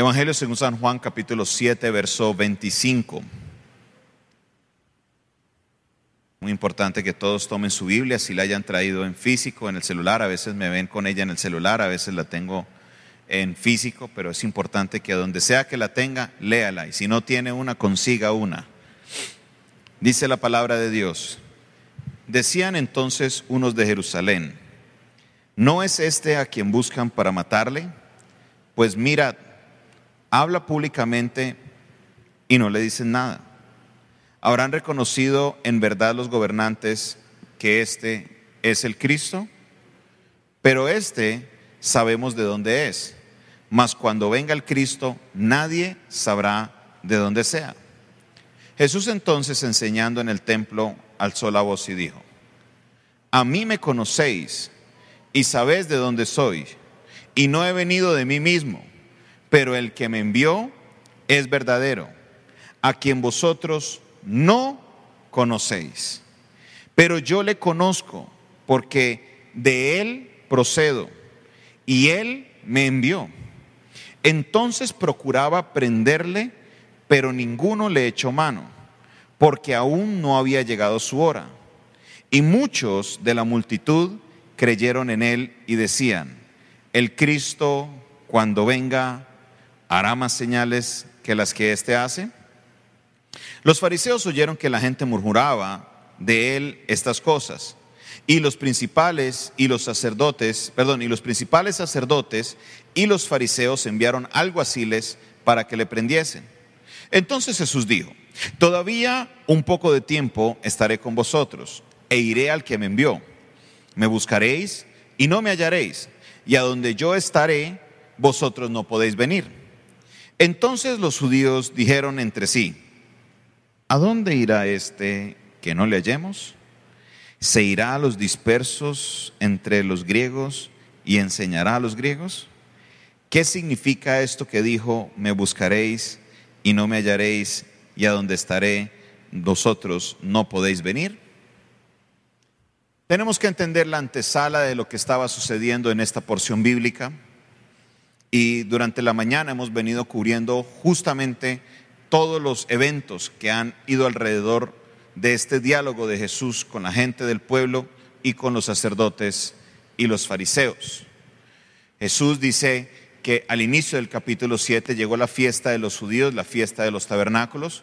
Evangelio según San Juan capítulo 7, verso 25. Muy importante que todos tomen su Biblia, si la hayan traído en físico, en el celular, a veces me ven con ella en el celular, a veces la tengo en físico, pero es importante que donde sea que la tenga, léala, y si no tiene una, consiga una. Dice la palabra de Dios. Decían entonces unos de Jerusalén, ¿no es este a quien buscan para matarle? Pues mira, habla públicamente y no le dicen nada. ¿Habrán reconocido en verdad los gobernantes que este es el Cristo? Pero este sabemos de dónde es, mas cuando venga el Cristo nadie sabrá de dónde sea. Jesús entonces enseñando en el templo alzó la voz y dijo, a mí me conocéis y sabéis de dónde soy, y no he venido de mí mismo, pero el que me envió es verdadero, a quien vosotros no conocéis. Pero yo le conozco porque de él procedo y él me envió. Entonces procuraba prenderle, pero ninguno le echó mano, porque aún no había llegado su hora. Y muchos de la multitud creyeron en él y decían, el Cristo cuando venga hará más señales que las que éste hace. Los fariseos oyeron que la gente murmuraba de él estas cosas. Y los principales y los sacerdotes, perdón, y los principales sacerdotes y los fariseos enviaron alguaciles para que le prendiesen. Entonces Jesús dijo, todavía un poco de tiempo estaré con vosotros e iré al que me envió. Me buscaréis y no me hallaréis, y a donde yo estaré, vosotros no podéis venir. Entonces los judíos dijeron entre sí, ¿A dónde irá este que no le hallemos? ¿Se irá a los dispersos entre los griegos y enseñará a los griegos? ¿Qué significa esto que dijo, me buscaréis y no me hallaréis, y a donde estaré, vosotros no podéis venir? Tenemos que entender la antesala de lo que estaba sucediendo en esta porción bíblica y durante la mañana hemos venido cubriendo justamente todos los eventos que han ido alrededor de este diálogo de Jesús con la gente del pueblo y con los sacerdotes y los fariseos. Jesús dice que al inicio del capítulo 7 llegó la fiesta de los judíos, la fiesta de los tabernáculos,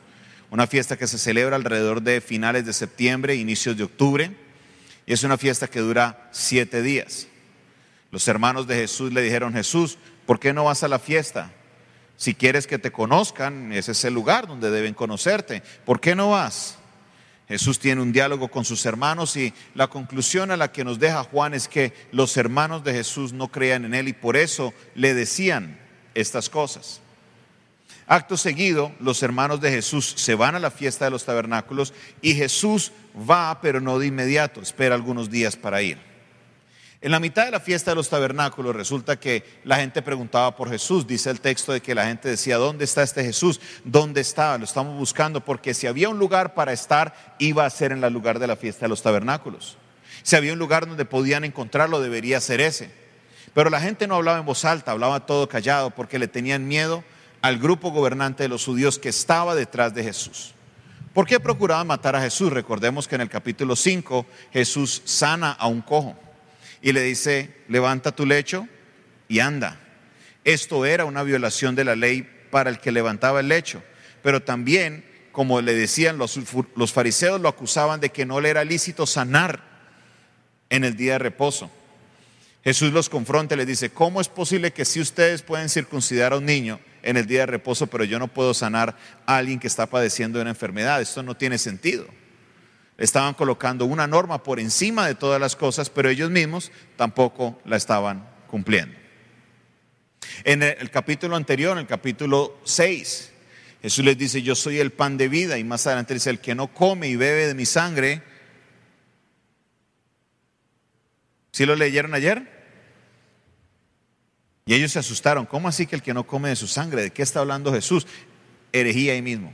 una fiesta que se celebra alrededor de finales de septiembre, inicios de octubre, y es una fiesta que dura siete días. Los hermanos de Jesús le dijeron, Jesús, ¿por qué no vas a la fiesta? Si quieres que te conozcan, ese es el lugar donde deben conocerte. ¿Por qué no vas? Jesús tiene un diálogo con sus hermanos y la conclusión a la que nos deja Juan es que los hermanos de Jesús no creían en él y por eso le decían estas cosas. Acto seguido, los hermanos de Jesús se van a la fiesta de los tabernáculos y Jesús va, pero no de inmediato, espera algunos días para ir. En la mitad de la fiesta de los tabernáculos resulta que la gente preguntaba por Jesús. Dice el texto de que la gente decía, ¿dónde está este Jesús? ¿Dónde está? Lo estamos buscando porque si había un lugar para estar, iba a ser en el lugar de la fiesta de los tabernáculos. Si había un lugar donde podían encontrarlo, debería ser ese. Pero la gente no hablaba en voz alta, hablaba todo callado porque le tenían miedo al grupo gobernante de los judíos que estaba detrás de Jesús. ¿Por qué procuraban matar a Jesús? Recordemos que en el capítulo 5 Jesús sana a un cojo y le dice, levanta tu lecho y anda. Esto era una violación de la ley para el que levantaba el lecho, pero también, como le decían los, fariseos, lo acusaban de que no le era lícito sanar en el día de reposo. Jesús los confronta y les dice, ¿cómo es posible que si ustedes pueden circuncidar a un niño en el día de reposo, pero yo no puedo sanar a alguien que está padeciendo una enfermedad? Esto no tiene sentido. Estaban colocando una norma por encima de todas las cosas, pero ellos mismos tampoco la estaban cumpliendo. En el capítulo anterior, en el capítulo 6, Jesús les dice, yo soy el pan de vida, y más adelante dice, el que no come y bebe de mi sangre, ¿sí lo leyeron ayer? Y ellos se asustaron, ¿cómo así que el que no come de su sangre? ¿De qué está hablando Jesús? Herejía ahí mismo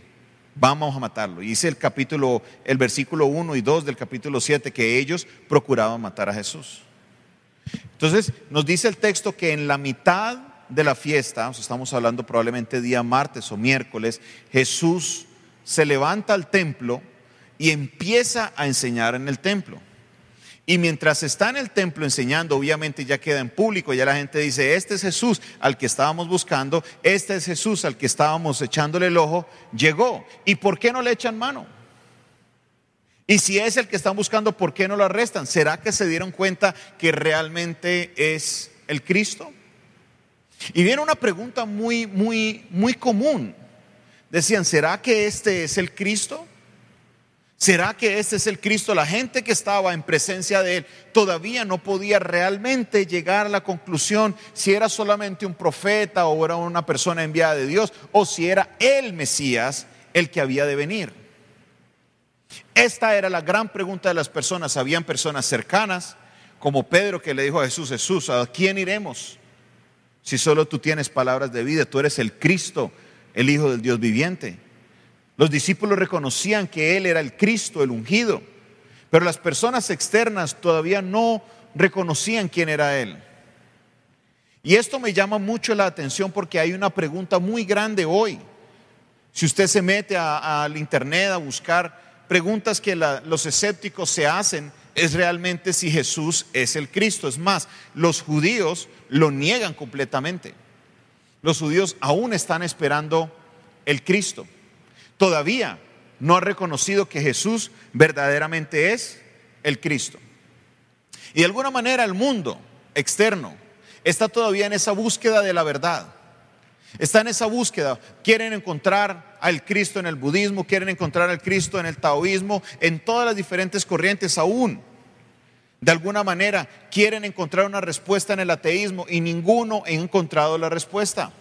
vamos a matarlo. Y dice el capítulo, el versículo 1 y 2 del capítulo 7 que ellos procuraban matar a Jesús. Entonces nos dice el texto que en la mitad de la fiesta, estamos hablando probablemente día martes o miércoles, Jesús se levanta al templo y empieza a enseñar en el templo. Y mientras está en el templo enseñando, obviamente ya queda en público, ya la gente dice, este es Jesús al que estábamos buscando, este es Jesús al que estábamos echándole el ojo, llegó. ¿Y por qué no le echan mano? Y si es el que están buscando, ¿por qué no lo arrestan? ¿Será que se dieron cuenta que realmente es el Cristo? Y viene una pregunta muy, muy, muy común. Decían, ¿será que este es el Cristo? ¿Será que este es el Cristo? La gente que estaba en presencia de él todavía no podía realmente llegar a la conclusión si era solamente un profeta o era una persona enviada de Dios o si era el Mesías el que había de venir. Esta era la gran pregunta de las personas. Habían personas cercanas, como Pedro que le dijo a Jesús, Jesús, ¿a quién iremos? Si solo tú tienes palabras de vida, tú eres el Cristo, el Hijo del Dios viviente. Los discípulos reconocían que Él era el Cristo, el ungido, pero las personas externas todavía no reconocían quién era Él. Y esto me llama mucho la atención porque hay una pregunta muy grande hoy. Si usted se mete al internet a buscar preguntas que los escépticos se hacen, es realmente si Jesús es el Cristo. Es más, los judíos lo niegan completamente. Los judíos aún están esperando el Cristo todavía no ha reconocido que Jesús verdaderamente es el Cristo. Y de alguna manera el mundo externo está todavía en esa búsqueda de la verdad. Está en esa búsqueda. Quieren encontrar al Cristo en el budismo, quieren encontrar al Cristo en el taoísmo, en todas las diferentes corrientes aún. De alguna manera quieren encontrar una respuesta en el ateísmo y ninguno ha encontrado la respuesta.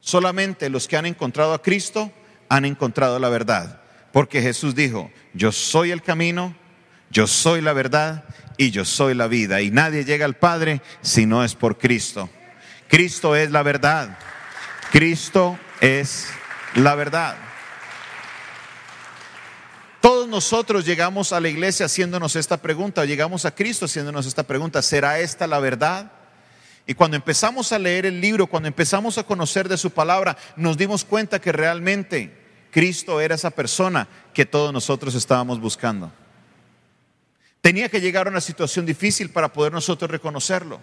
Solamente los que han encontrado a Cristo han encontrado la verdad. Porque Jesús dijo, yo soy el camino, yo soy la verdad y yo soy la vida. Y nadie llega al Padre si no es por Cristo. Cristo es la verdad. Cristo es la verdad. Todos nosotros llegamos a la iglesia haciéndonos esta pregunta, llegamos a Cristo haciéndonos esta pregunta, ¿será esta la verdad? Y cuando empezamos a leer el libro, cuando empezamos a conocer de su palabra, nos dimos cuenta que realmente Cristo era esa persona que todos nosotros estábamos buscando. Tenía que llegar a una situación difícil para poder nosotros reconocerlo.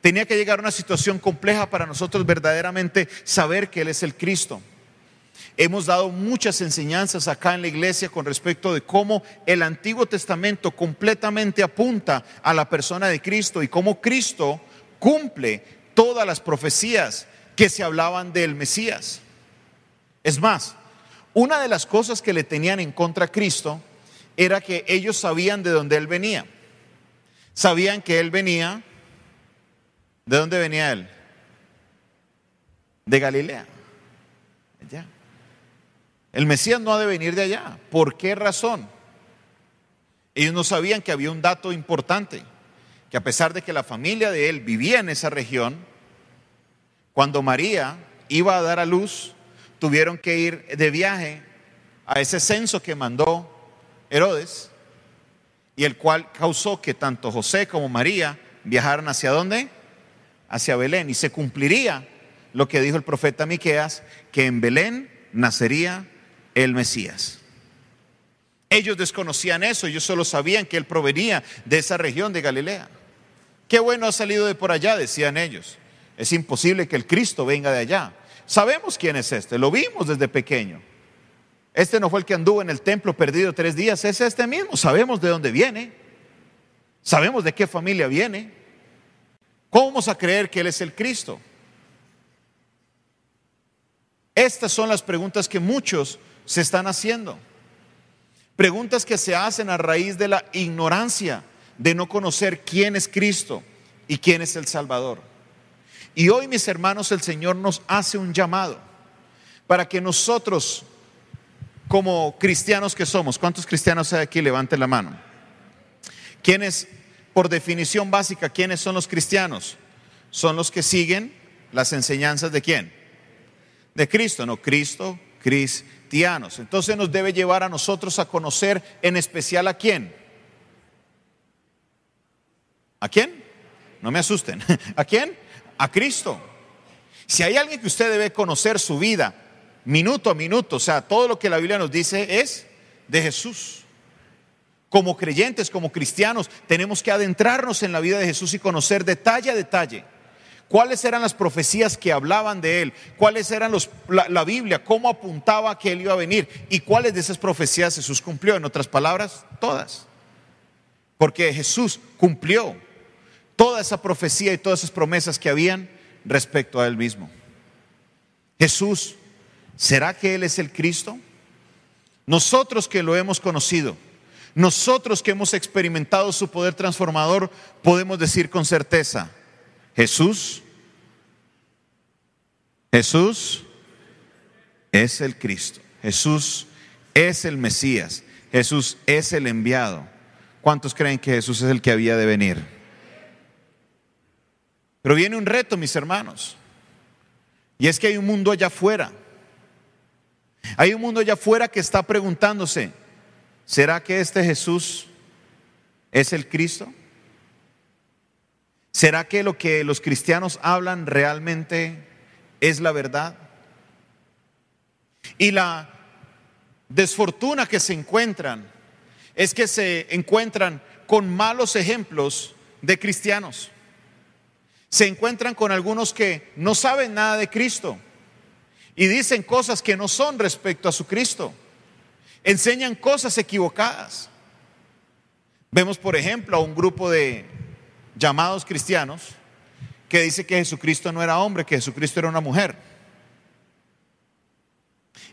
Tenía que llegar a una situación compleja para nosotros verdaderamente saber que Él es el Cristo. Hemos dado muchas enseñanzas acá en la iglesia con respecto de cómo el Antiguo Testamento completamente apunta a la persona de Cristo y cómo Cristo cumple todas las profecías que se hablaban del Mesías. Es más, una de las cosas que le tenían en contra a Cristo era que ellos sabían de dónde Él venía. Sabían que Él venía. ¿De dónde venía Él? De Galilea. El Mesías no ha de venir de allá. ¿Por qué razón? Ellos no sabían que había un dato importante, que a pesar de que la familia de Él vivía en esa región, cuando María iba a dar a luz, tuvieron que ir de viaje a ese censo que mandó Herodes y el cual causó que tanto José como María viajaran hacia dónde? Hacia Belén y se cumpliría lo que dijo el profeta Miqueas que en Belén nacería el Mesías. Ellos desconocían eso, ellos solo sabían que él provenía de esa región de Galilea. Qué bueno ha salido de por allá, decían ellos. Es imposible que el Cristo venga de allá. Sabemos quién es este, lo vimos desde pequeño. Este no fue el que anduvo en el templo perdido tres días, es este mismo. Sabemos de dónde viene, sabemos de qué familia viene. ¿Cómo vamos a creer que Él es el Cristo? Estas son las preguntas que muchos se están haciendo. Preguntas que se hacen a raíz de la ignorancia de no conocer quién es Cristo y quién es el Salvador. Y hoy, mis hermanos, el Señor nos hace un llamado para que nosotros, como cristianos que somos, ¿cuántos cristianos hay aquí? Levanten la mano. ¿Quiénes, por definición básica, quiénes son los cristianos? Son los que siguen las enseñanzas de quién? De Cristo, no Cristo, cristianos. Entonces nos debe llevar a nosotros a conocer en especial a quién. ¿A quién? No me asusten. ¿A quién? A Cristo. Si hay alguien que usted debe conocer su vida minuto a minuto, o sea, todo lo que la Biblia nos dice es de Jesús. Como creyentes, como cristianos, tenemos que adentrarnos en la vida de Jesús y conocer detalle a detalle cuáles eran las profecías que hablaban de él, cuáles eran los, la, la, Biblia, cómo apuntaba que él iba a venir y cuáles de esas profecías Jesús cumplió. En otras palabras, todas. Porque Jesús cumplió toda esa profecía y todas esas promesas que habían respecto a él mismo. Jesús, ¿será que él es el Cristo? Nosotros que lo hemos conocido, nosotros que hemos experimentado su poder transformador, podemos decir con certeza, Jesús, Jesús es el Cristo, Jesús es el Mesías, Jesús es el enviado. ¿Cuántos creen que Jesús es el que había de venir? Pero viene un reto, mis hermanos, y es que hay un mundo allá afuera. Hay un mundo allá afuera que está preguntándose, ¿será que este Jesús es el Cristo? ¿Será que lo que los cristianos hablan realmente es la verdad? Y la desfortuna que se encuentran es que se encuentran con malos ejemplos de cristianos. Se encuentran con algunos que no saben nada de Cristo y dicen cosas que no son respecto a su Cristo. Enseñan cosas equivocadas. Vemos, por ejemplo, a un grupo de llamados cristianos que dice que Jesucristo no era hombre, que Jesucristo era una mujer.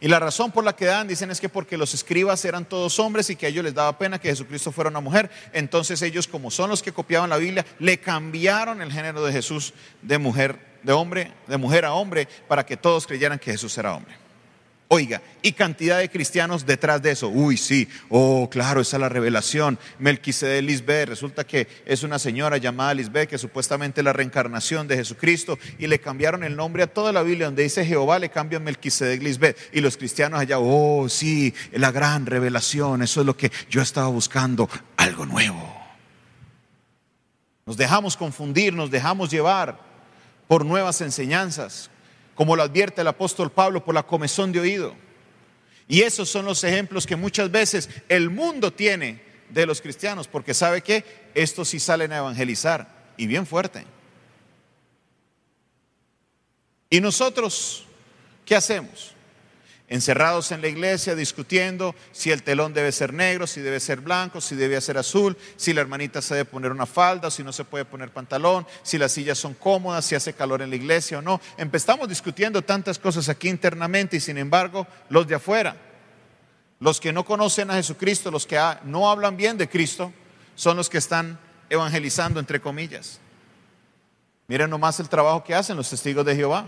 Y la razón por la que dan, dicen, es que porque los escribas eran todos hombres y que a ellos les daba pena que Jesucristo fuera una mujer. Entonces ellos, como son los que copiaban la Biblia, le cambiaron el género de Jesús de mujer, de hombre, de mujer a hombre, para que todos creyeran que Jesús era hombre. Oiga, y cantidad de cristianos detrás de eso. Uy, sí, oh, claro, esa es la revelación. Melquisede Lisbeth, resulta que es una señora llamada Lisbeth, que supuestamente es la reencarnación de Jesucristo, y le cambiaron el nombre a toda la Biblia, donde dice Jehová, le cambian Melquisede Lisbeth. Y los cristianos allá, oh, sí, la gran revelación, eso es lo que yo estaba buscando, algo nuevo. Nos dejamos confundir, nos dejamos llevar por nuevas enseñanzas, como lo advierte el apóstol Pablo, por la comezón de oído. Y esos son los ejemplos que muchas veces el mundo tiene de los cristianos, porque sabe que estos sí salen a evangelizar, y bien fuerte. ¿Y nosotros qué hacemos? Encerrados en la iglesia discutiendo si el telón debe ser negro, si debe ser blanco, si debe ser azul, si la hermanita se debe poner una falda, si no se puede poner pantalón, si las sillas son cómodas, si hace calor en la iglesia o no. Empezamos discutiendo tantas cosas aquí internamente y sin embargo los de afuera, los que no conocen a Jesucristo, los que no hablan bien de Cristo, son los que están evangelizando entre comillas. Miren nomás el trabajo que hacen los testigos de Jehová.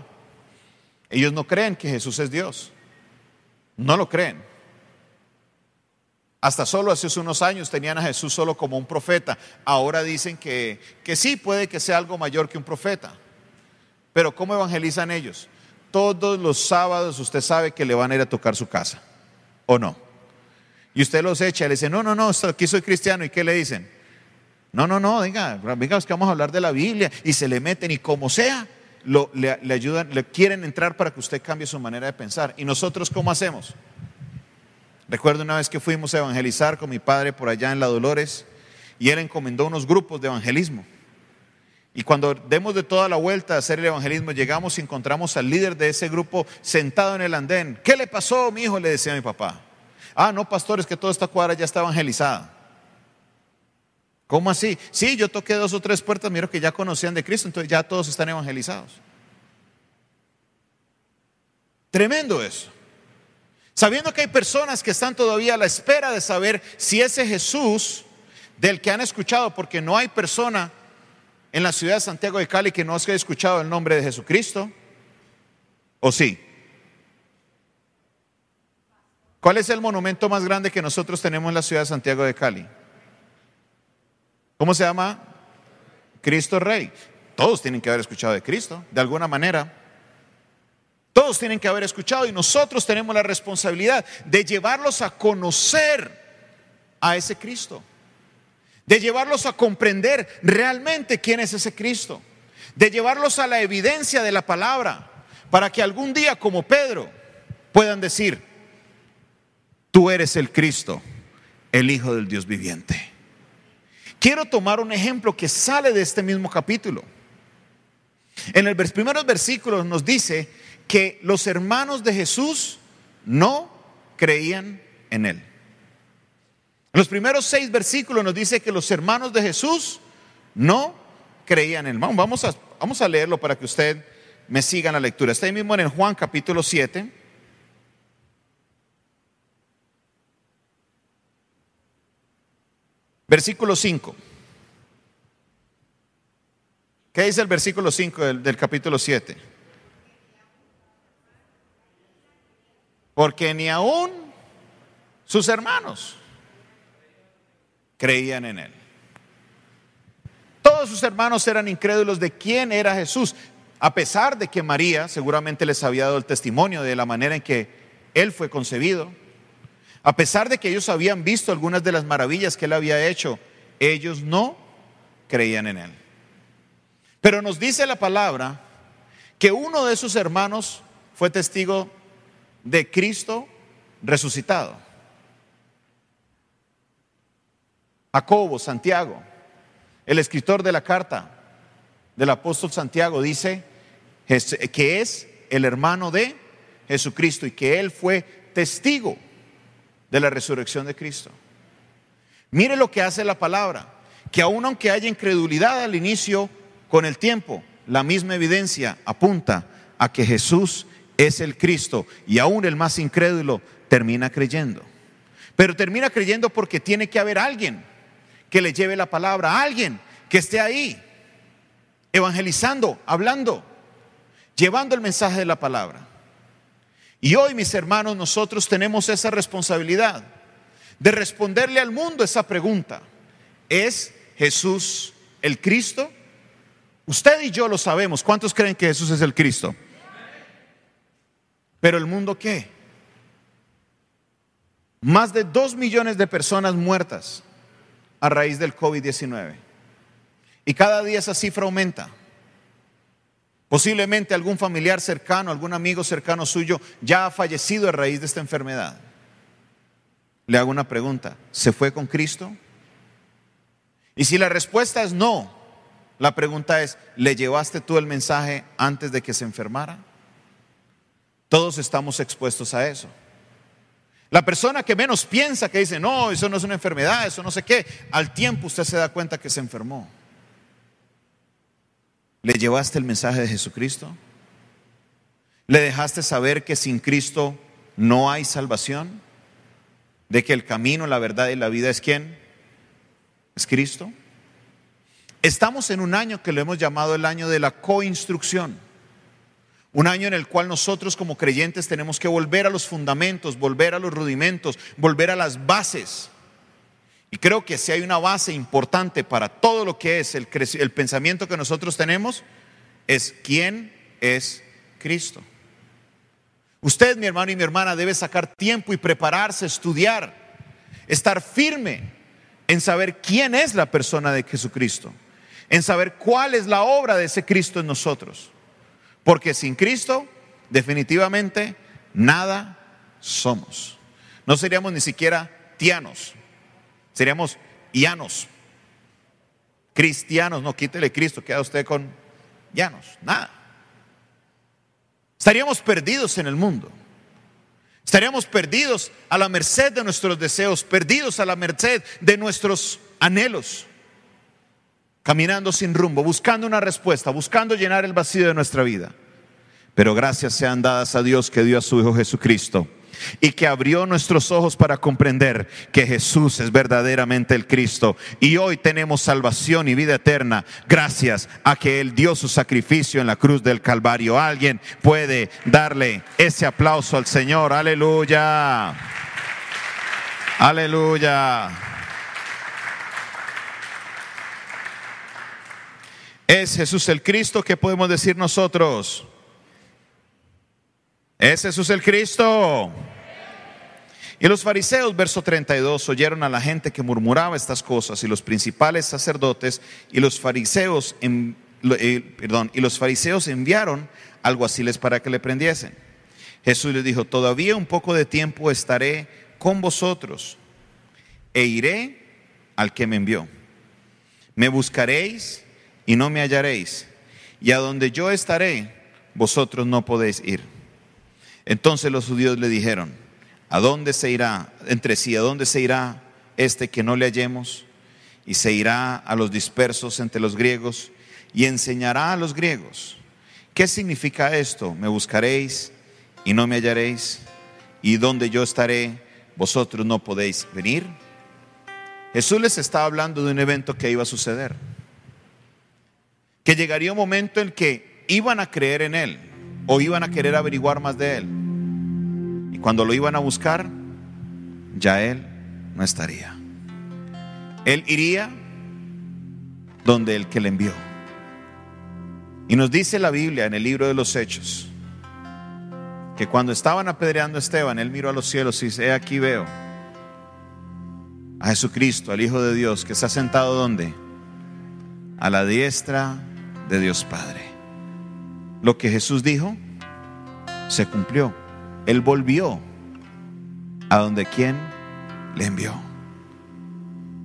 Ellos no creen que Jesús es Dios. No lo creen. Hasta solo hace unos años tenían a Jesús solo como un profeta. Ahora dicen que, que sí, puede que sea algo mayor que un profeta. Pero ¿cómo evangelizan ellos? Todos los sábados usted sabe que le van a ir a tocar su casa. ¿O no? Y usted los echa y le dice, no, no, no, aquí soy cristiano. ¿Y qué le dicen? No, no, no, venga, venga, que vamos a hablar de la Biblia. Y se le meten y como sea, le, ayudan, le quieren entrar para que usted cambie su manera de pensar. ¿Y nosotros cómo hacemos? Recuerdo una vez que fuimos a evangelizar con mi padre por allá en La Dolores y él encomendó unos grupos de evangelismo. Y cuando demos de toda la vuelta a hacer el evangelismo, llegamos y encontramos al líder de ese grupo sentado en el andén. ¿Qué le pasó, mi hijo? Le decía a mi papá. Ah, no, pastores, que toda esta cuadra ya está evangelizada. ¿Cómo así? Sí, yo toqué dos o tres puertas, miro que ya conocían de Cristo, entonces ya todos están evangelizados. Tremendo eso. Sabiendo que hay personas que están todavía a la espera de saber si ese Jesús del que han escuchado, porque no hay persona en la ciudad de Santiago de Cali que no haya escuchado el nombre de Jesucristo, ¿o sí? ¿Cuál es el monumento más grande que nosotros tenemos en la ciudad de Santiago de Cali? ¿Cómo se llama? Cristo Rey. Todos tienen que haber escuchado de Cristo, de alguna manera. Todos tienen que haber escuchado y nosotros tenemos la responsabilidad de llevarlos a conocer a ese Cristo, de llevarlos a comprender realmente quién es ese Cristo, de llevarlos a la evidencia de la palabra. para que algún día como Pedro puedan decir, tú eres el Cristo, el Hijo del Dios viviente. Quiero tomar un ejemplo que sale de este mismo capítulo. En el primeros versículos nos dice que los hermanos de Jesús no creían en él. En los primeros seis versículos nos dice que los hermanos de Jesús no creían en él. Vamos a, vamos a leerlo para que usted me siga en la lectura. Está ahí mismo en Juan capítulo 7. Versículo 5. ¿Qué dice el versículo 5 del, del capítulo 7? Porque ni aún sus hermanos creían en él. Todos sus hermanos eran incrédulos de quién era Jesús, a pesar de que María seguramente les había dado el testimonio de la manera en que él fue concebido. A pesar de que ellos habían visto algunas de las maravillas que él había hecho, ellos no creían en él. Pero nos dice la palabra que uno de sus hermanos fue testigo de Cristo resucitado. Jacobo, Santiago, el escritor de la carta del apóstol Santiago dice que es el hermano de Jesucristo y que él fue testigo de la resurrección de Cristo. Mire lo que hace la palabra, que aun aunque haya incredulidad al inicio, con el tiempo, la misma evidencia apunta a que Jesús es el Cristo y aún el más incrédulo termina creyendo. Pero termina creyendo porque tiene que haber alguien que le lleve la palabra, alguien que esté ahí, evangelizando, hablando, llevando el mensaje de la palabra. Y hoy, mis hermanos, nosotros tenemos esa responsabilidad de responderle al mundo esa pregunta. ¿Es Jesús el Cristo? Usted y yo lo sabemos. ¿Cuántos creen que Jesús es el Cristo? Pero el mundo qué? Más de dos millones de personas muertas a raíz del COVID-19. Y cada día esa cifra aumenta. Posiblemente algún familiar cercano, algún amigo cercano suyo ya ha fallecido a raíz de esta enfermedad. Le hago una pregunta, ¿se fue con Cristo? Y si la respuesta es no, la pregunta es, ¿le llevaste tú el mensaje antes de que se enfermara? Todos estamos expuestos a eso. La persona que menos piensa, que dice, no, eso no es una enfermedad, eso no sé qué, al tiempo usted se da cuenta que se enfermó. ¿Le llevaste el mensaje de Jesucristo? ¿Le dejaste saber que sin Cristo no hay salvación? ¿De que el camino, la verdad y la vida es quién? ¿Es Cristo? Estamos en un año que lo hemos llamado el año de la coinstrucción. Un año en el cual nosotros como creyentes tenemos que volver a los fundamentos, volver a los rudimentos, volver a las bases. Y creo que si hay una base importante para todo lo que es el, el pensamiento que nosotros tenemos, es quién es Cristo. Usted, mi hermano y mi hermana, debe sacar tiempo y prepararse, estudiar, estar firme en saber quién es la persona de Jesucristo en saber cuál es la obra de ese Cristo en nosotros. Porque sin Cristo, definitivamente, nada somos. No seríamos ni siquiera tianos, seríamos llanos, cristianos. No, quítele Cristo, queda usted con llanos, nada. Estaríamos perdidos en el mundo. Estaríamos perdidos a la merced de nuestros deseos, perdidos a la merced de nuestros anhelos caminando sin rumbo, buscando una respuesta, buscando llenar el vacío de nuestra vida. Pero gracias sean dadas a Dios que dio a su Hijo Jesucristo y que abrió nuestros ojos para comprender que Jesús es verdaderamente el Cristo. Y hoy tenemos salvación y vida eterna gracias a que Él dio su sacrificio en la cruz del Calvario. Alguien puede darle ese aplauso al Señor. Aleluya. Aleluya. ¿Es Jesús el Cristo? ¿Qué podemos decir nosotros? ¿Es Jesús el Cristo? Y los fariseos, verso 32, oyeron a la gente que murmuraba estas cosas y los principales sacerdotes y los fariseos eh, perdón, y los fariseos enviaron alguaciles para que le prendiesen. Jesús les dijo, todavía un poco de tiempo estaré con vosotros e iré al que me envió. Me buscaréis y no me hallaréis, y a donde yo estaré, vosotros no podéis ir. Entonces los judíos le dijeron, ¿a dónde se irá entre sí? ¿A dónde se irá este que no le hallemos? Y se irá a los dispersos entre los griegos y enseñará a los griegos. ¿Qué significa esto? Me buscaréis y no me hallaréis, y donde yo estaré, vosotros no podéis venir. Jesús les estaba hablando de un evento que iba a suceder, que llegaría un momento en que iban a creer en Él o iban a querer averiguar más de Él. Y cuando lo iban a buscar, ya Él no estaría. Él iría donde el que le envió. Y nos dice la Biblia en el libro de los Hechos que cuando estaban apedreando a Esteban, él miró a los cielos y dice, he aquí veo a Jesucristo, al Hijo de Dios, que está sentado donde? A la diestra de Dios Padre. Lo que Jesús dijo se cumplió. Él volvió a donde quien le envió.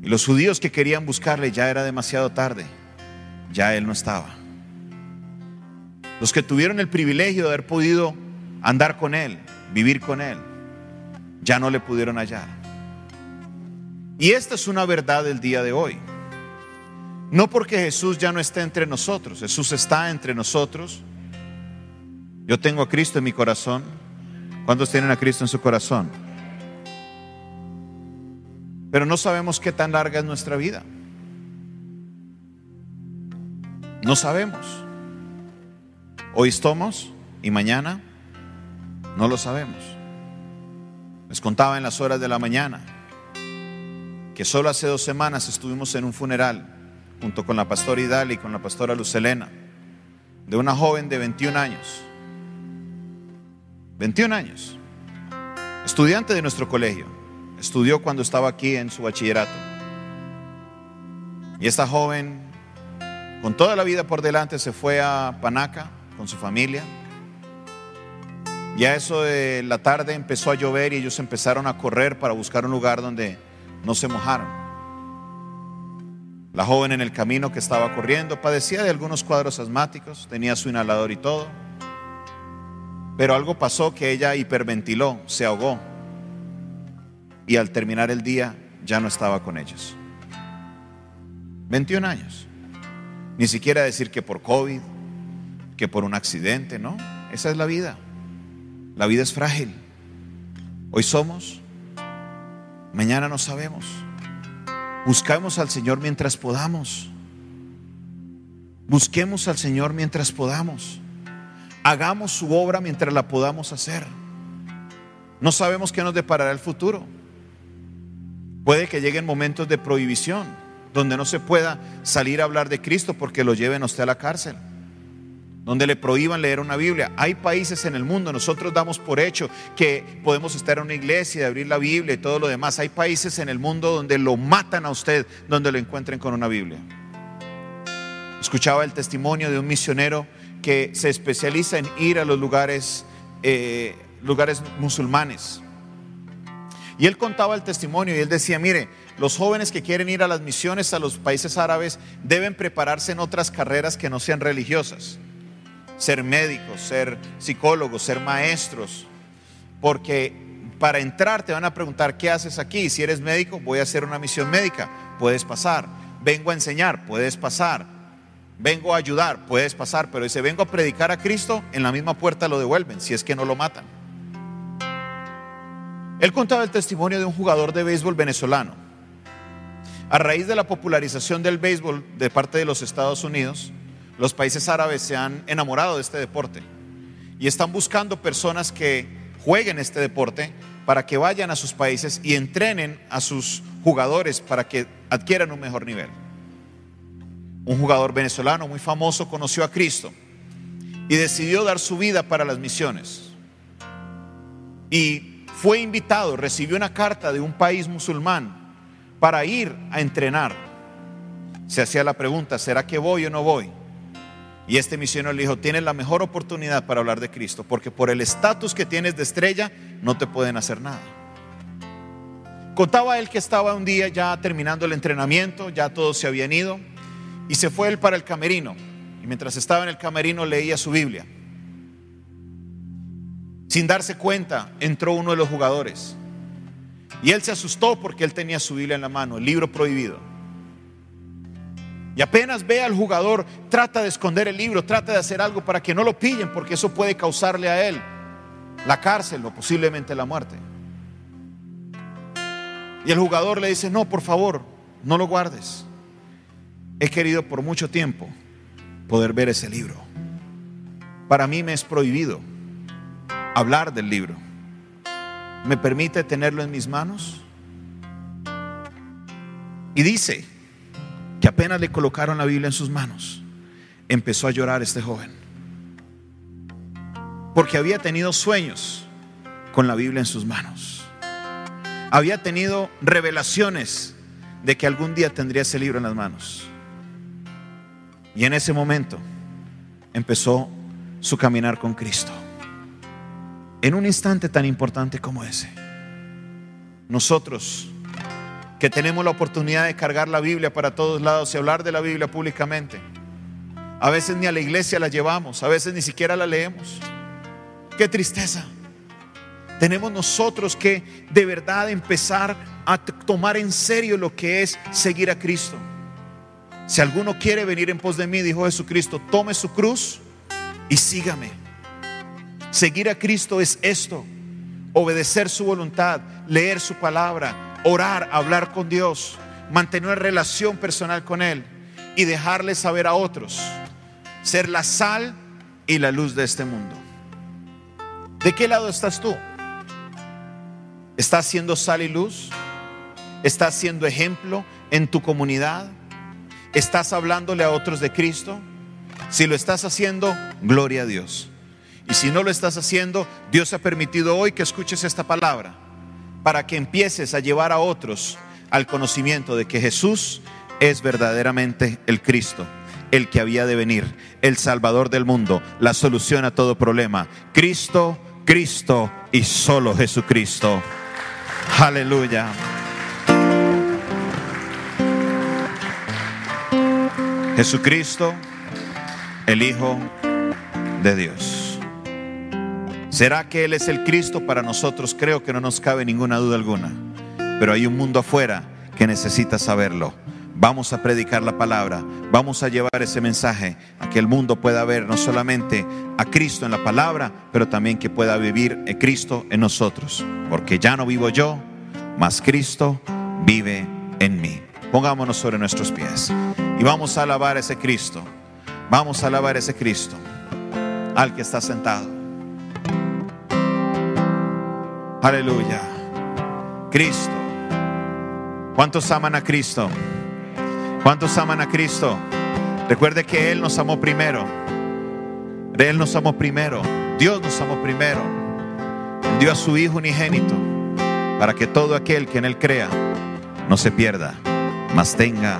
Y los judíos que querían buscarle ya era demasiado tarde. Ya él no estaba. Los que tuvieron el privilegio de haber podido andar con él, vivir con él, ya no le pudieron hallar. Y esta es una verdad del día de hoy. No porque Jesús ya no esté entre nosotros, Jesús está entre nosotros. Yo tengo a Cristo en mi corazón. ¿Cuántos tienen a Cristo en su corazón? Pero no sabemos qué tan larga es nuestra vida. No sabemos. Hoy estamos y mañana no lo sabemos. Les contaba en las horas de la mañana que solo hace dos semanas estuvimos en un funeral junto con la pastora Idal y con la pastora Lucelena de una joven de 21 años. 21 años. Estudiante de nuestro colegio. Estudió cuando estaba aquí en su bachillerato. Y esta joven, con toda la vida por delante, se fue a Panaca con su familia. Ya eso de la tarde empezó a llover y ellos empezaron a correr para buscar un lugar donde no se mojaron. La joven en el camino que estaba corriendo padecía de algunos cuadros asmáticos, tenía su inhalador y todo. Pero algo pasó que ella hiperventiló, se ahogó. Y al terminar el día ya no estaba con ellos. 21 años. Ni siquiera decir que por COVID, que por un accidente, ¿no? Esa es la vida. La vida es frágil. Hoy somos, mañana no sabemos. Buscamos al Señor mientras podamos. Busquemos al Señor mientras podamos. Hagamos su obra mientras la podamos hacer. No sabemos qué nos deparará el futuro. Puede que lleguen momentos de prohibición donde no se pueda salir a hablar de Cristo porque lo lleven a usted a la cárcel donde le prohíban leer una Biblia. Hay países en el mundo, nosotros damos por hecho que podemos estar en una iglesia, y abrir la Biblia y todo lo demás. Hay países en el mundo donde lo matan a usted, donde lo encuentren con una Biblia. Escuchaba el testimonio de un misionero que se especializa en ir a los lugares, eh, lugares musulmanes. Y él contaba el testimonio y él decía, mire, los jóvenes que quieren ir a las misiones a los países árabes deben prepararse en otras carreras que no sean religiosas ser médicos, ser psicólogos, ser maestros, porque para entrar te van a preguntar, ¿qué haces aquí? Si eres médico, voy a hacer una misión médica, puedes pasar. Vengo a enseñar, puedes pasar. Vengo a ayudar, puedes pasar, pero dice, vengo a predicar a Cristo, en la misma puerta lo devuelven, si es que no lo matan. Él contaba el testimonio de un jugador de béisbol venezolano. A raíz de la popularización del béisbol de parte de los Estados Unidos, los países árabes se han enamorado de este deporte y están buscando personas que jueguen este deporte para que vayan a sus países y entrenen a sus jugadores para que adquieran un mejor nivel. Un jugador venezolano muy famoso conoció a Cristo y decidió dar su vida para las misiones. Y fue invitado, recibió una carta de un país musulmán para ir a entrenar. Se hacía la pregunta, ¿será que voy o no voy? Y este misionero le dijo, tienes la mejor oportunidad para hablar de Cristo, porque por el estatus que tienes de estrella no te pueden hacer nada. Contaba él que estaba un día ya terminando el entrenamiento, ya todos se habían ido, y se fue él para el camerino. Y mientras estaba en el camerino leía su Biblia. Sin darse cuenta, entró uno de los jugadores. Y él se asustó porque él tenía su Biblia en la mano, el libro prohibido. Y apenas ve al jugador, trata de esconder el libro, trata de hacer algo para que no lo pillen, porque eso puede causarle a él la cárcel o posiblemente la muerte. Y el jugador le dice, no, por favor, no lo guardes. He querido por mucho tiempo poder ver ese libro. Para mí me es prohibido hablar del libro. ¿Me permite tenerlo en mis manos? Y dice, que apenas le colocaron la Biblia en sus manos, empezó a llorar este joven. Porque había tenido sueños con la Biblia en sus manos. Había tenido revelaciones de que algún día tendría ese libro en las manos. Y en ese momento empezó su caminar con Cristo. En un instante tan importante como ese, nosotros que tenemos la oportunidad de cargar la Biblia para todos lados y hablar de la Biblia públicamente. A veces ni a la iglesia la llevamos, a veces ni siquiera la leemos. Qué tristeza. Tenemos nosotros que de verdad empezar a tomar en serio lo que es seguir a Cristo. Si alguno quiere venir en pos de mí, dijo Jesucristo, tome su cruz y sígame. Seguir a Cristo es esto, obedecer su voluntad, leer su palabra, orar, hablar con Dios, mantener relación personal con Él y dejarle saber a otros, ser la sal y la luz de este mundo. ¿De qué lado estás tú? ¿Estás siendo sal y luz? ¿Estás siendo ejemplo en tu comunidad? ¿Estás hablándole a otros de Cristo? Si lo estás haciendo, gloria a Dios. Y si no lo estás haciendo, Dios ha permitido hoy que escuches esta palabra para que empieces a llevar a otros al conocimiento de que Jesús es verdaderamente el Cristo, el que había de venir, el Salvador del mundo, la solución a todo problema. Cristo, Cristo y solo Jesucristo. Aleluya. Jesucristo, el Hijo de Dios. ¿Será que Él es el Cristo para nosotros? Creo que no nos cabe ninguna duda alguna. Pero hay un mundo afuera que necesita saberlo. Vamos a predicar la palabra, vamos a llevar ese mensaje a que el mundo pueda ver no solamente a Cristo en la palabra, pero también que pueda vivir en Cristo en nosotros. Porque ya no vivo yo, mas Cristo vive en mí. Pongámonos sobre nuestros pies y vamos a alabar a ese Cristo. Vamos a alabar a ese Cristo, al que está sentado. Aleluya. Cristo. ¿Cuántos aman a Cristo? ¿Cuántos aman a Cristo? Recuerde que Él nos amó primero. Él nos amó primero. Dios nos amó primero. dio a su Hijo unigénito para que todo aquel que en Él crea no se pierda, mas tenga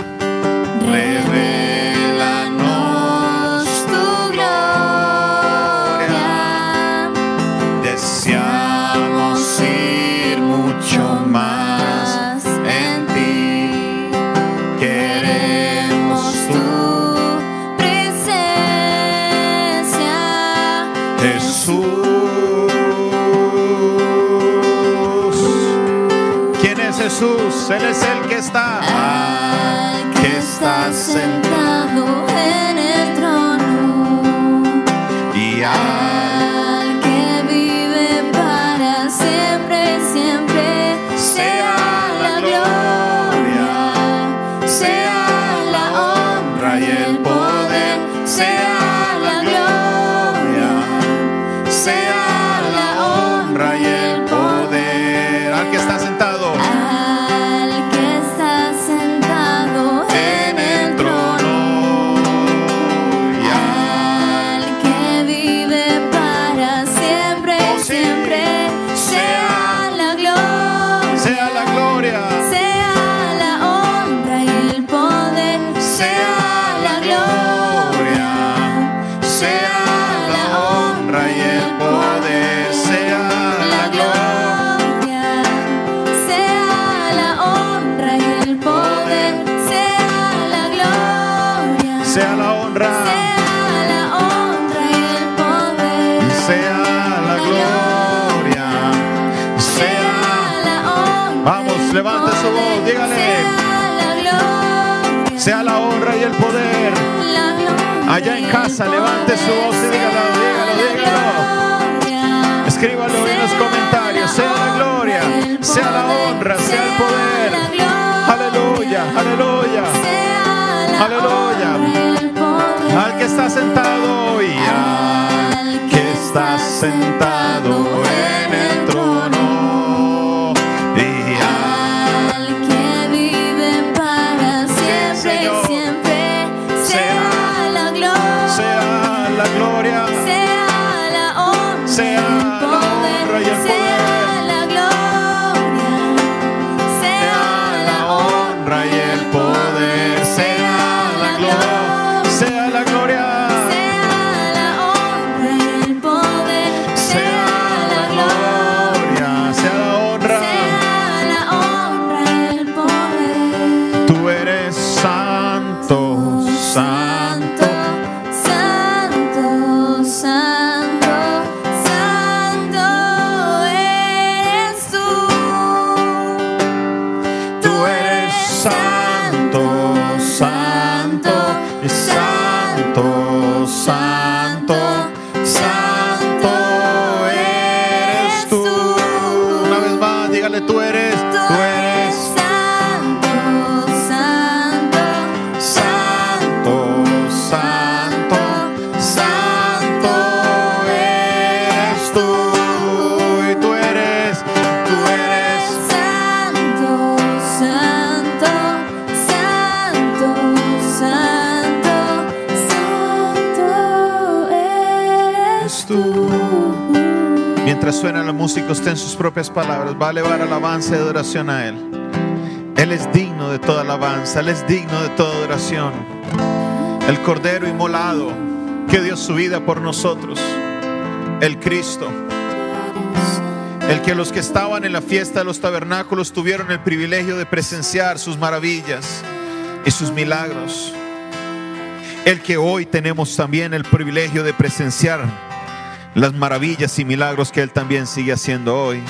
poder. Allá en casa, levante su voz y dígalo, dígalo, dígalo. Escríbalo en los comentarios. Sea la gloria, sea la honra, sea el poder. Aleluya, aleluya. Aleluya. Al que está sentado hoy, al que está sentado en el propias palabras va a elevar alabanza y adoración a Él. Él es digno de toda alabanza, Él es digno de toda adoración. El Cordero inmolado que dio su vida por nosotros. El Cristo. El que los que estaban en la fiesta de los tabernáculos tuvieron el privilegio de presenciar sus maravillas y sus milagros. El que hoy tenemos también el privilegio de presenciar las maravillas y milagros que Él también sigue haciendo hoy.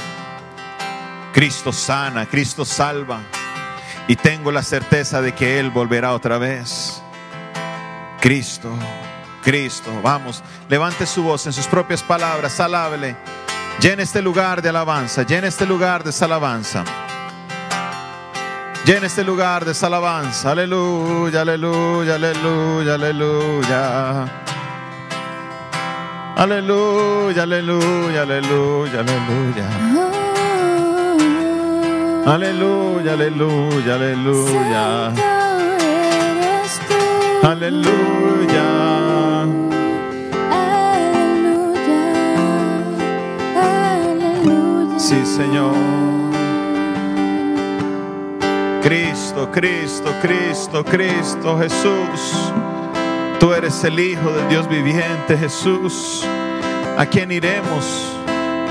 Cristo sana, Cristo salva. Y tengo la certeza de que Él volverá otra vez. Cristo, Cristo, vamos, levante su voz en sus propias palabras, alábele. Llena este lugar de alabanza, llena este lugar de alabanza. Llena este lugar de alabanza. Aleluya, aleluya, aleluya, aleluya. Aleluya, aleluya, aleluya, aleluya. Aleluya, aleluya, aleluya. Aleluya. Aleluya, aleluya. Sí, Señor. Cristo, Cristo, Cristo, Cristo, Jesús. Tú eres el Hijo del Dios viviente, Jesús. ¿A quién iremos?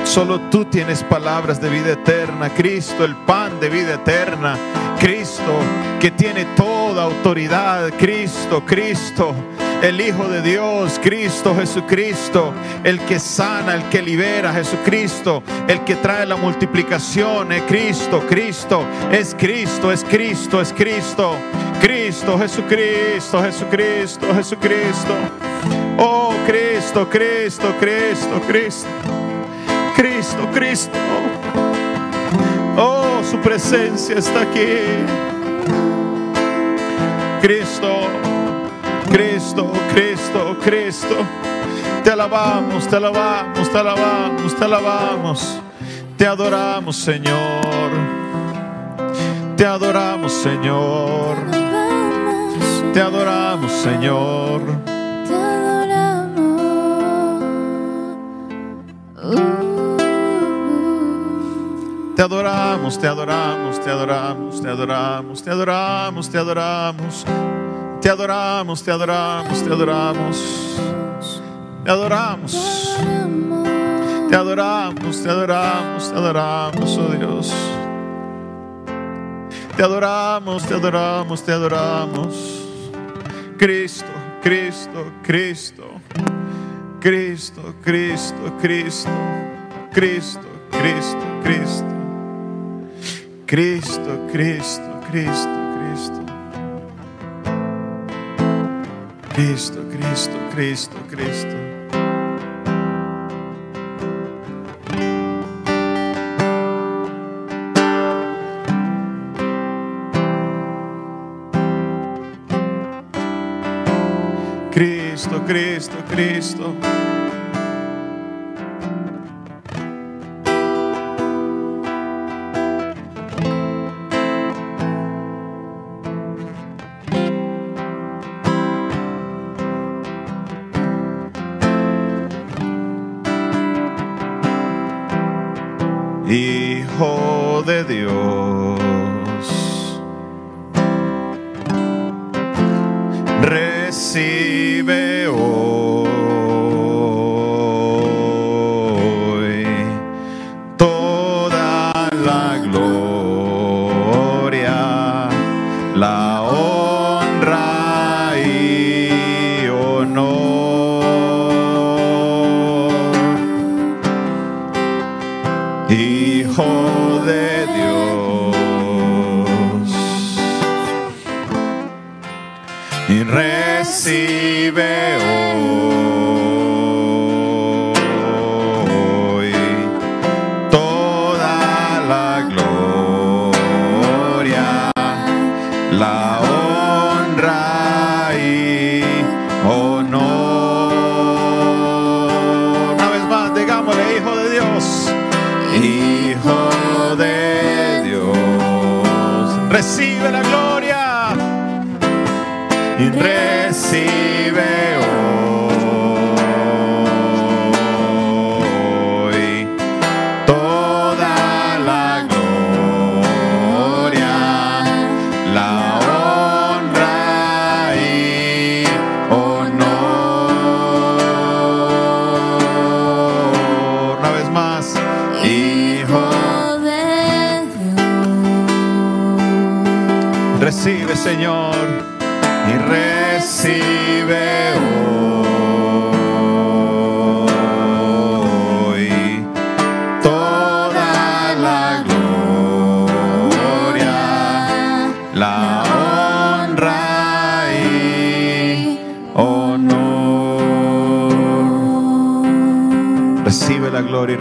Solo tú tienes palabras de vida eterna. Cristo, el pan de vida eterna. Cristo, que tiene toda autoridad. Cristo, Cristo, el Hijo de Dios. Cristo, Jesucristo, el que sana, el que libera. Jesucristo, el que trae la multiplicación. Es Cristo, Cristo, es Cristo, es Cristo, es Cristo. Cristo, Jesucristo, Jesucristo, Jesucristo. Oh, Cristo, Cristo, Cristo, Cristo. Cristo, Cristo. Oh, su presencia está aquí. Cristo, Cristo, Cristo, Cristo. Te alabamos, te alabamos, te alabamos, te alabamos. Te adoramos, Señor. Te adoramos, Señor. Te adoramos, Señor. Te adoramos. Te adoramos, te adoramos, te adoramos, te adoramos, te adoramos, te adoramos. Te adoramos, te adoramos, te adoramos. Te adoramos. Te adoramos, te adoramos, te adoramos, oh Dios. Te adoramos, te adoramos, te adoramos. Cristo, Cristo, Cristo. Cristo, Cristo, Cristo. Cristo, Cristo, Cristo. Cristo, Cristo, Cristo, Cristo. Cristo, Cristo, Cristo, Cristo. Cristo, Cristo,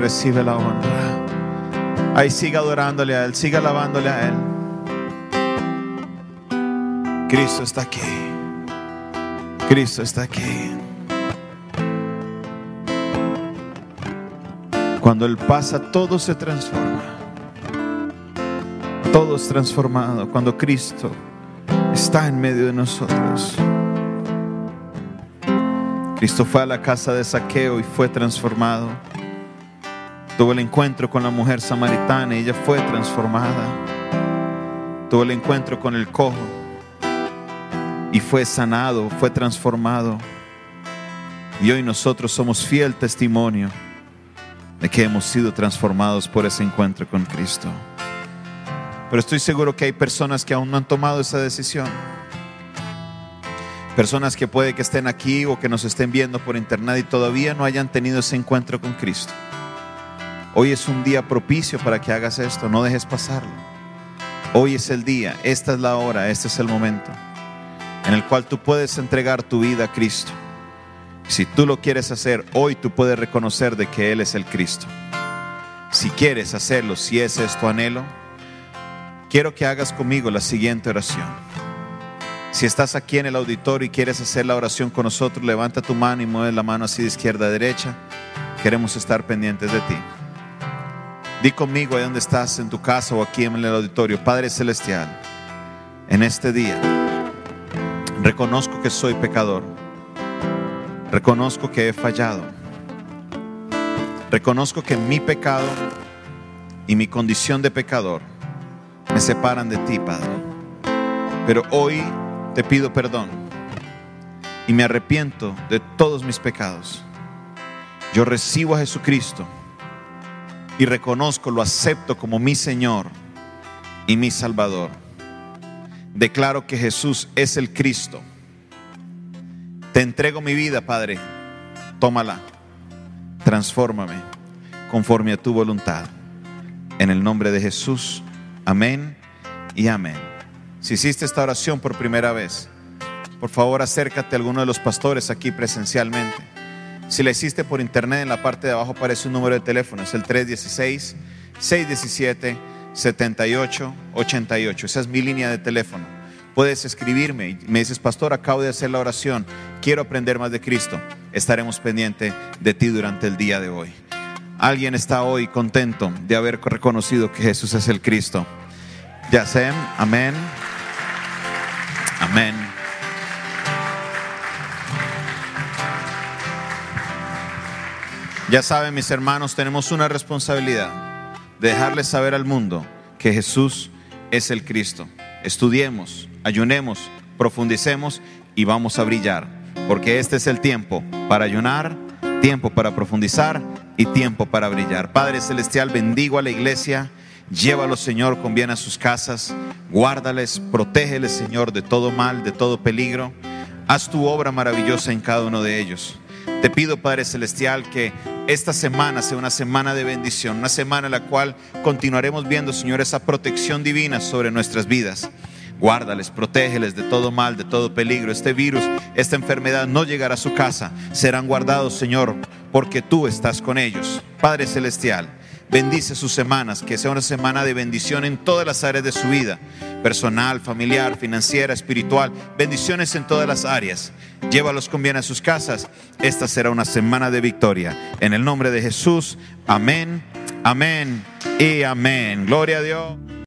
recibe la honra. Ahí siga adorándole a Él, siga alabándole a Él. Cristo está aquí. Cristo está aquí. Cuando Él pasa, todo se transforma. Todo es transformado cuando Cristo está en medio de nosotros. Cristo fue a la casa de Saqueo y fue transformado. Tuvo el encuentro con la mujer samaritana y ella fue transformada. Tuvo el encuentro con el cojo y fue sanado, fue transformado. Y hoy nosotros somos fiel testimonio de que hemos sido transformados por ese encuentro con Cristo. Pero estoy seguro que hay personas que aún no han tomado esa decisión. Personas que puede que estén aquí o que nos estén viendo por internet y todavía no hayan tenido ese encuentro con Cristo. Hoy es un día propicio para que hagas esto, no dejes pasarlo. Hoy es el día, esta es la hora, este es el momento en el cual tú puedes entregar tu vida a Cristo. Si tú lo quieres hacer, hoy tú puedes reconocer de que Él es el Cristo. Si quieres hacerlo, si ese es tu anhelo, quiero que hagas conmigo la siguiente oración. Si estás aquí en el auditorio y quieres hacer la oración con nosotros, levanta tu mano y mueve la mano así de izquierda a derecha. Queremos estar pendientes de ti. Di conmigo ahí donde estás, en tu casa o aquí en el auditorio, Padre Celestial, en este día reconozco que soy pecador. Reconozco que he fallado. Reconozco que mi pecado y mi condición de pecador me separan de ti, Padre. Pero hoy te pido perdón y me arrepiento de todos mis pecados. Yo recibo a Jesucristo y reconozco, lo acepto como mi Señor y mi Salvador. Declaro que Jesús es el Cristo. Te entrego mi vida, Padre. Tómala. Transfórmame conforme a tu voluntad. En el nombre de Jesús. Amén y amén. Si hiciste esta oración por primera vez, por favor acércate a alguno de los pastores aquí presencialmente. Si la hiciste por internet, en la parte de abajo aparece un número de teléfono, es el 316-617-7888. Esa es mi línea de teléfono. Puedes escribirme y me dices, pastor, acabo de hacer la oración, quiero aprender más de Cristo. Estaremos pendientes de ti durante el día de hoy. Alguien está hoy contento de haber reconocido que Jesús es el Cristo. Yasem, amén. Amén. Ya saben, mis hermanos, tenemos una responsabilidad de dejarles saber al mundo que Jesús es el Cristo. Estudiemos, ayunemos, profundicemos y vamos a brillar, porque este es el tiempo para ayunar, tiempo para profundizar y tiempo para brillar. Padre Celestial, bendigo a la iglesia. Llévalos, Señor, con bien a sus casas. Guárdales, protégeles, Señor, de todo mal, de todo peligro. Haz tu obra maravillosa en cada uno de ellos. Te pido, Padre Celestial, que esta semana sea una semana de bendición, una semana en la cual continuaremos viendo, Señor, esa protección divina sobre nuestras vidas. Guárdales, protégeles de todo mal, de todo peligro. Este virus, esta enfermedad no llegará a su casa. Serán guardados, Señor, porque tú estás con ellos. Padre Celestial, bendice sus semanas, que sea una semana de bendición en todas las áreas de su vida, personal, familiar, financiera, espiritual, bendiciones en todas las áreas. Llévalos con bien a sus casas. Esta será una semana de victoria. En el nombre de Jesús, amén, amén y amén. Gloria a Dios.